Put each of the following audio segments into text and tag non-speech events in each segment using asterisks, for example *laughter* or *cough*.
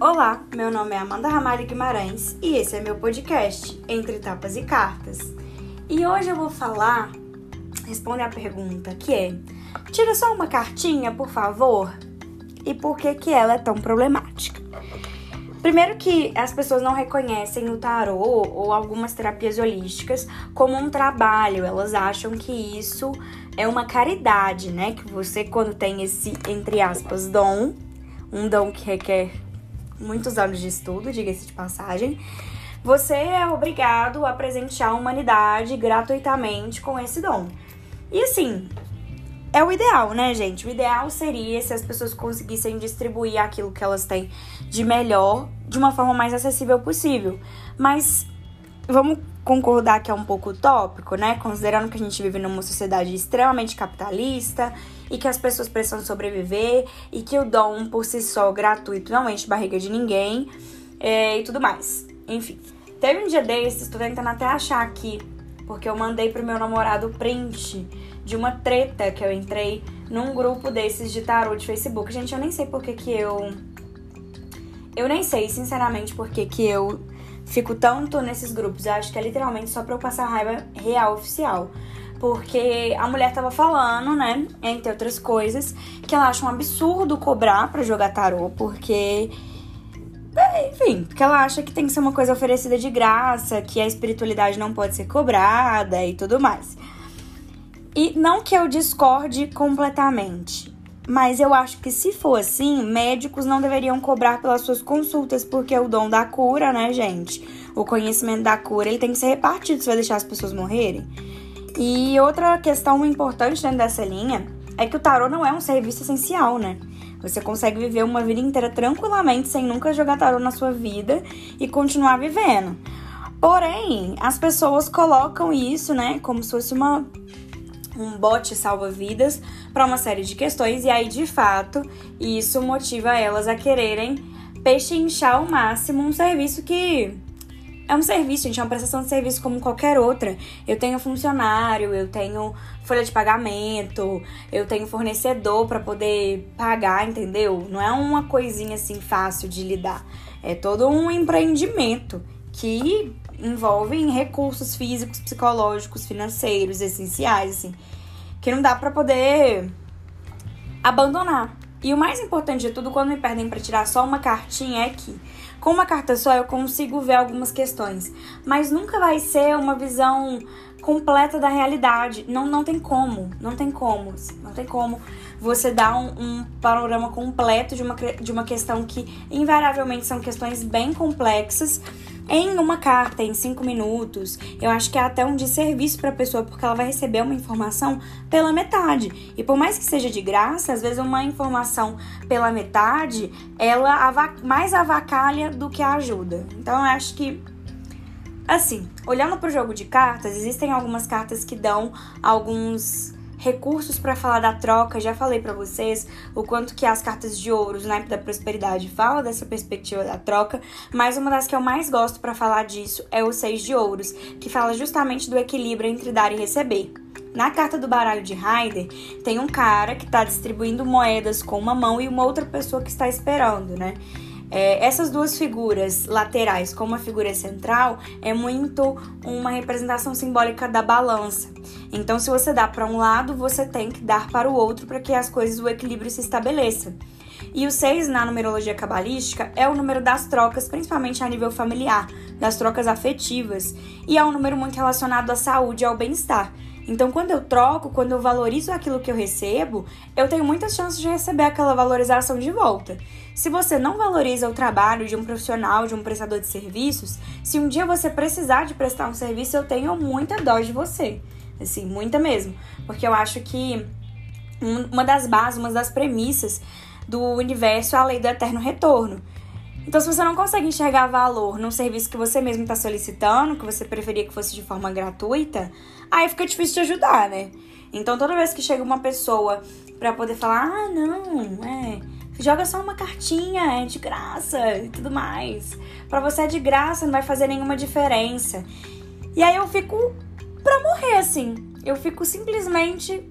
Olá, meu nome é Amanda Ramalho Guimarães e esse é meu podcast Entre Tapas e Cartas. E hoje eu vou falar, responder a pergunta que é: tira só uma cartinha, por favor? E por que que ela é tão problemática? Primeiro que as pessoas não reconhecem o tarô ou algumas terapias holísticas como um trabalho, elas acham que isso é uma caridade, né? Que você quando tem esse entre aspas dom, um dom que requer muitos anos de estudo, diga-se de passagem, você é obrigado a presentear a humanidade gratuitamente com esse dom. E assim, é o ideal, né, gente? O ideal seria se as pessoas conseguissem distribuir aquilo que elas têm de melhor de uma forma mais acessível possível. Mas vamos concordar que é um pouco utópico, né? Considerando que a gente vive numa sociedade extremamente capitalista e que as pessoas precisam sobreviver e que o dom por si só gratuito não enche barriga de ninguém é, e tudo mais. Enfim, teve um dia desses, tô tentando até achar aqui, porque eu mandei pro meu namorado print de uma treta que eu entrei num grupo desses de tarô de Facebook. Gente, eu nem sei porque que eu. Eu nem sei, sinceramente, porque que eu fico tanto nesses grupos. Eu acho que é literalmente só pra eu passar raiva real oficial. Porque a mulher tava falando, né, entre outras coisas, que ela acha um absurdo cobrar para jogar tarô, porque. É, enfim, porque ela acha que tem que ser uma coisa oferecida de graça, que a espiritualidade não pode ser cobrada e tudo mais. E não que eu discorde completamente, mas eu acho que se for assim, médicos não deveriam cobrar pelas suas consultas, porque o dom da cura, né, gente? O conhecimento da cura, ele tem que ser repartido se vai deixar as pessoas morrerem. E outra questão importante dentro dessa linha é que o tarô não é um serviço essencial, né? Você consegue viver uma vida inteira tranquilamente sem nunca jogar tarô na sua vida e continuar vivendo. Porém, as pessoas colocam isso, né, como se fosse uma um bote salva-vidas para uma série de questões, e aí de fato isso motiva elas a quererem pechinchar ao máximo um serviço que é um serviço, gente, é uma prestação de serviço como qualquer outra. Eu tenho funcionário, eu tenho folha de pagamento, eu tenho fornecedor para poder pagar, entendeu? Não é uma coisinha assim fácil de lidar. É todo um empreendimento que envolvem recursos físicos, psicológicos, financeiros, essenciais, assim, que não dá para poder abandonar. E o mais importante de tudo, quando me pedem para tirar só uma cartinha, é que com uma carta só eu consigo ver algumas questões, mas nunca vai ser uma visão completa da realidade. Não, não tem como, não tem como, não tem como você dar um, um, panorama completo de uma, de uma questão que invariavelmente são questões bem complexas em uma carta, em cinco minutos. Eu acho que é até um desserviço para a pessoa, porque ela vai receber uma informação pela metade. E por mais que seja de graça, às vezes uma informação pela metade, ela mais avacalha do que ajuda. Então eu acho que Assim, olhando para o jogo de cartas, existem algumas cartas que dão alguns recursos para falar da troca. Já falei para vocês o quanto que as cartas de ouros, na época da prosperidade, falam dessa perspectiva da troca, mas uma das que eu mais gosto para falar disso é o seis de ouros, que fala justamente do equilíbrio entre dar e receber. Na carta do baralho de Ryder, tem um cara que está distribuindo moedas com uma mão e uma outra pessoa que está esperando, né? É, essas duas figuras laterais, como a figura central, é muito uma representação simbólica da balança. Então, se você dá para um lado, você tem que dar para o outro para que as coisas, o equilíbrio se estabeleça. E o 6 na numerologia cabalística é o número das trocas, principalmente a nível familiar, das trocas afetivas, e é um número muito relacionado à saúde e ao bem-estar. Então, quando eu troco, quando eu valorizo aquilo que eu recebo, eu tenho muitas chances de receber aquela valorização de volta. Se você não valoriza o trabalho de um profissional, de um prestador de serviços, se um dia você precisar de prestar um serviço, eu tenho muita dó de você. Assim, muita mesmo. Porque eu acho que uma das bases, uma das premissas do universo é a lei do eterno retorno. Então, se você não consegue enxergar valor num serviço que você mesmo está solicitando, que você preferia que fosse de forma gratuita, aí fica difícil de ajudar, né? Então, toda vez que chega uma pessoa para poder falar, ah, não, é, joga só uma cartinha, é de graça e tudo mais. Para você é de graça, não vai fazer nenhuma diferença. E aí eu fico pra morrer, assim. Eu fico simplesmente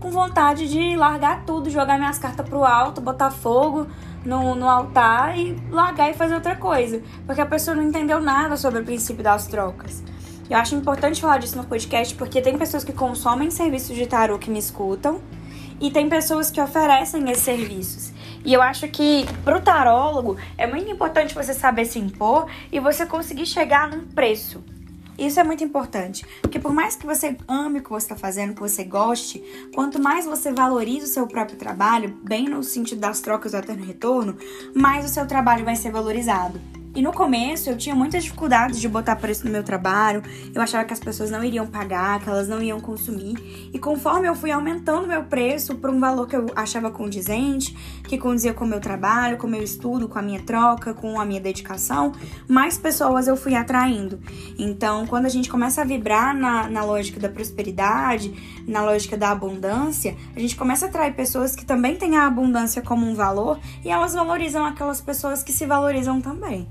com vontade de largar tudo, jogar minhas cartas pro alto, botar fogo, no, no altar e largar e fazer outra coisa. Porque a pessoa não entendeu nada sobre o princípio das trocas. Eu acho importante falar disso no podcast porque tem pessoas que consomem serviços de tarô que me escutam e tem pessoas que oferecem esses serviços. E eu acho que pro tarólogo é muito importante você saber se impor e você conseguir chegar num preço. Isso é muito importante, porque por mais que você ame o que você está fazendo, que você goste, quanto mais você valoriza o seu próprio trabalho, bem no sentido das trocas do eterno retorno, mais o seu trabalho vai ser valorizado. E no começo eu tinha muitas dificuldades de botar preço no meu trabalho, eu achava que as pessoas não iriam pagar, que elas não iam consumir. E conforme eu fui aumentando meu preço por um valor que eu achava condizente, que condizia com o meu trabalho, com o meu estudo, com a minha troca, com a minha dedicação, mais pessoas eu fui atraindo. Então, quando a gente começa a vibrar na, na lógica da prosperidade, na lógica da abundância, a gente começa a atrair pessoas que também têm a abundância como um valor e elas valorizam aquelas pessoas que se valorizam também.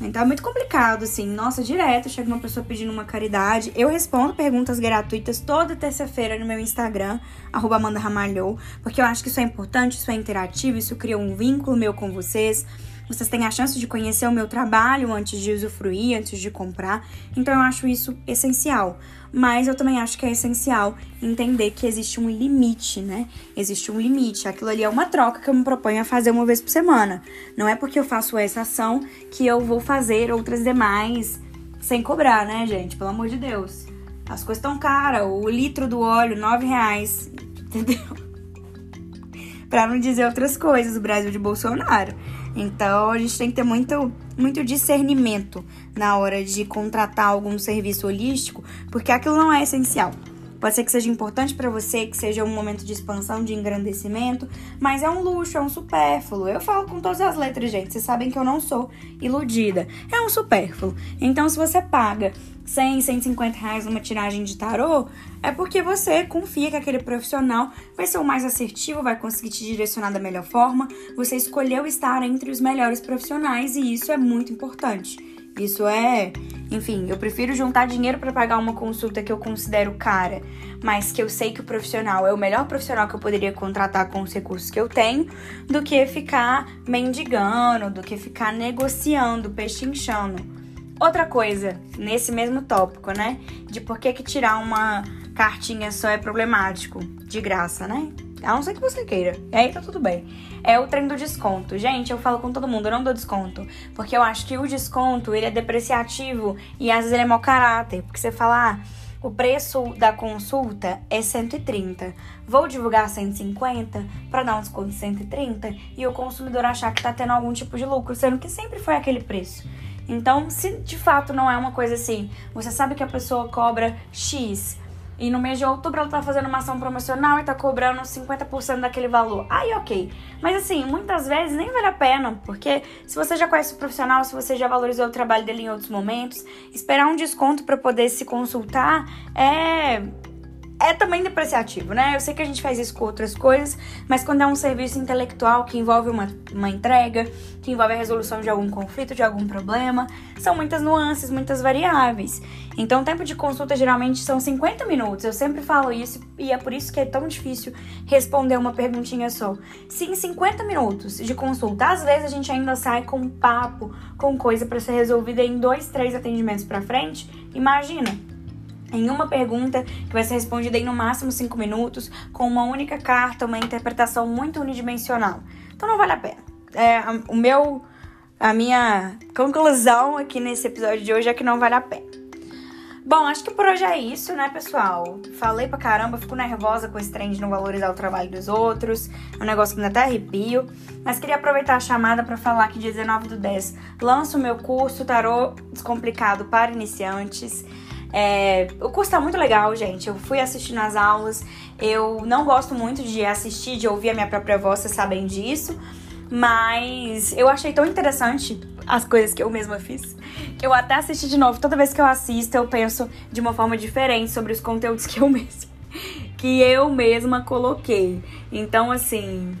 Então é muito complicado, assim. Nossa, direto chega uma pessoa pedindo uma caridade. Eu respondo perguntas gratuitas toda terça-feira no meu Instagram, arroba Amanda Ramalhou, porque eu acho que isso é importante, isso é interativo, isso cria um vínculo meu com vocês. Vocês têm a chance de conhecer o meu trabalho antes de usufruir, antes de comprar. Então eu acho isso essencial. Mas eu também acho que é essencial entender que existe um limite, né? Existe um limite. Aquilo ali é uma troca que eu me proponho a fazer uma vez por semana. Não é porque eu faço essa ação que eu vou fazer outras demais sem cobrar, né, gente? Pelo amor de Deus. As coisas estão caras. O litro do óleo, nove reais. Entendeu? *laughs* pra não dizer outras coisas, o Brasil de Bolsonaro. Então a gente tem que ter muito, muito discernimento na hora de contratar algum serviço holístico, porque aquilo não é essencial. Pode ser que seja importante para você, que seja um momento de expansão, de engrandecimento, mas é um luxo, é um supérfluo. Eu falo com todas as letras, gente. Vocês sabem que eu não sou iludida. É um supérfluo. Então, se você paga 100, 150 reais numa tiragem de tarô, é porque você confia que aquele profissional vai ser o mais assertivo, vai conseguir te direcionar da melhor forma. Você escolheu estar entre os melhores profissionais e isso é muito importante. Isso é, enfim, eu prefiro juntar dinheiro para pagar uma consulta que eu considero cara, mas que eu sei que o profissional é o melhor profissional que eu poderia contratar com os recursos que eu tenho, do que ficar mendigando, do que ficar negociando, pechinchando. Outra coisa, nesse mesmo tópico, né? De por que, que tirar uma cartinha só é problemático. De graça, né? A não ser que você queira. E aí tá tudo bem. É o trem do desconto. Gente, eu falo com todo mundo, eu não dou desconto. Porque eu acho que o desconto, ele é depreciativo e às vezes ele é mau caráter. Porque você fala, ah, o preço da consulta é 130. Vou divulgar 150 para dar um desconto de 130 e o consumidor achar que tá tendo algum tipo de lucro, sendo que sempre foi aquele preço. Então, se de fato não é uma coisa assim, você sabe que a pessoa cobra X, e no mês de outubro ela tá fazendo uma ação promocional e tá cobrando 50% daquele valor. Aí, ok. Mas assim, muitas vezes nem vale a pena, porque se você já conhece o profissional, se você já valorizou o trabalho dele em outros momentos, esperar um desconto para poder se consultar é é também depreciativo, né? Eu sei que a gente faz isso com outras coisas, mas quando é um serviço intelectual que envolve uma, uma entrega, que envolve a resolução de algum conflito, de algum problema, são muitas nuances, muitas variáveis. Então, o tempo de consulta geralmente são 50 minutos. Eu sempre falo isso e é por isso que é tão difícil responder uma perguntinha só. Se em 50 minutos de consulta, às vezes a gente ainda sai com papo, com coisa para ser resolvida em dois, três atendimentos para frente, imagina em uma pergunta que vai ser respondida em no máximo 5 minutos, com uma única carta, uma interpretação muito unidimensional. Então não vale a pena. É, o meu, a minha conclusão aqui nesse episódio de hoje é que não vale a pena. Bom, acho que por hoje é isso, né, pessoal? Falei pra caramba, fico nervosa com esse trem de não valorizar o trabalho dos outros. É um negócio que dá até arrepio. Mas queria aproveitar a chamada para falar que dia 19 do 10 lanço o meu curso Tarô Descomplicado para Iniciantes. É, o curso tá muito legal, gente. Eu fui assistindo as aulas. Eu não gosto muito de assistir, de ouvir a minha própria voz, vocês sabem disso. Mas eu achei tão interessante as coisas que eu mesma fiz. Que eu até assisti de novo. Toda vez que eu assisto, eu penso de uma forma diferente sobre os conteúdos que eu *laughs* mesma, que eu mesma coloquei. Então, assim,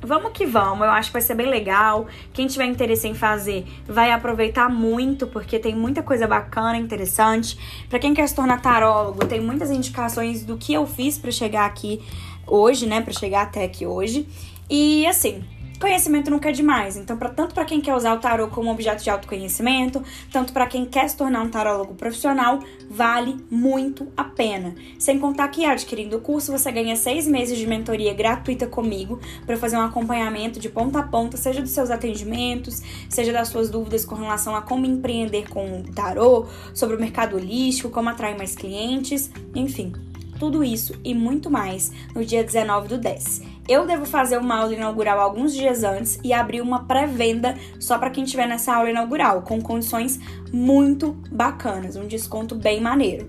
Vamos que vamos, eu acho que vai ser bem legal. Quem tiver interesse em fazer vai aproveitar muito, porque tem muita coisa bacana, interessante. Para quem quer se tornar tarólogo, tem muitas indicações do que eu fiz para chegar aqui hoje, né, para chegar até aqui hoje. E assim, conhecimento nunca é demais. Então, pra, tanto para quem quer usar o tarô como objeto de autoconhecimento, tanto para quem quer se tornar um tarólogo profissional, vale muito a pena. Sem contar que adquirindo o curso, você ganha seis meses de mentoria gratuita comigo para fazer um acompanhamento de ponta a ponta, seja dos seus atendimentos, seja das suas dúvidas com relação a como empreender com o tarô, sobre o mercado holístico, como atrair mais clientes, enfim. Tudo isso e muito mais no dia 19 do 10. Eu devo fazer uma aula inaugural alguns dias antes e abrir uma pré-venda só para quem estiver nessa aula inaugural, com condições muito bacanas, um desconto bem maneiro.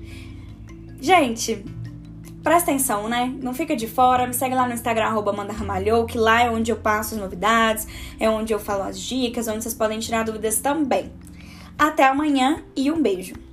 Gente, presta atenção, né? Não fica de fora, me segue lá no Instagram, arroba que lá é onde eu passo as novidades, é onde eu falo as dicas, onde vocês podem tirar dúvidas também. Até amanhã e um beijo!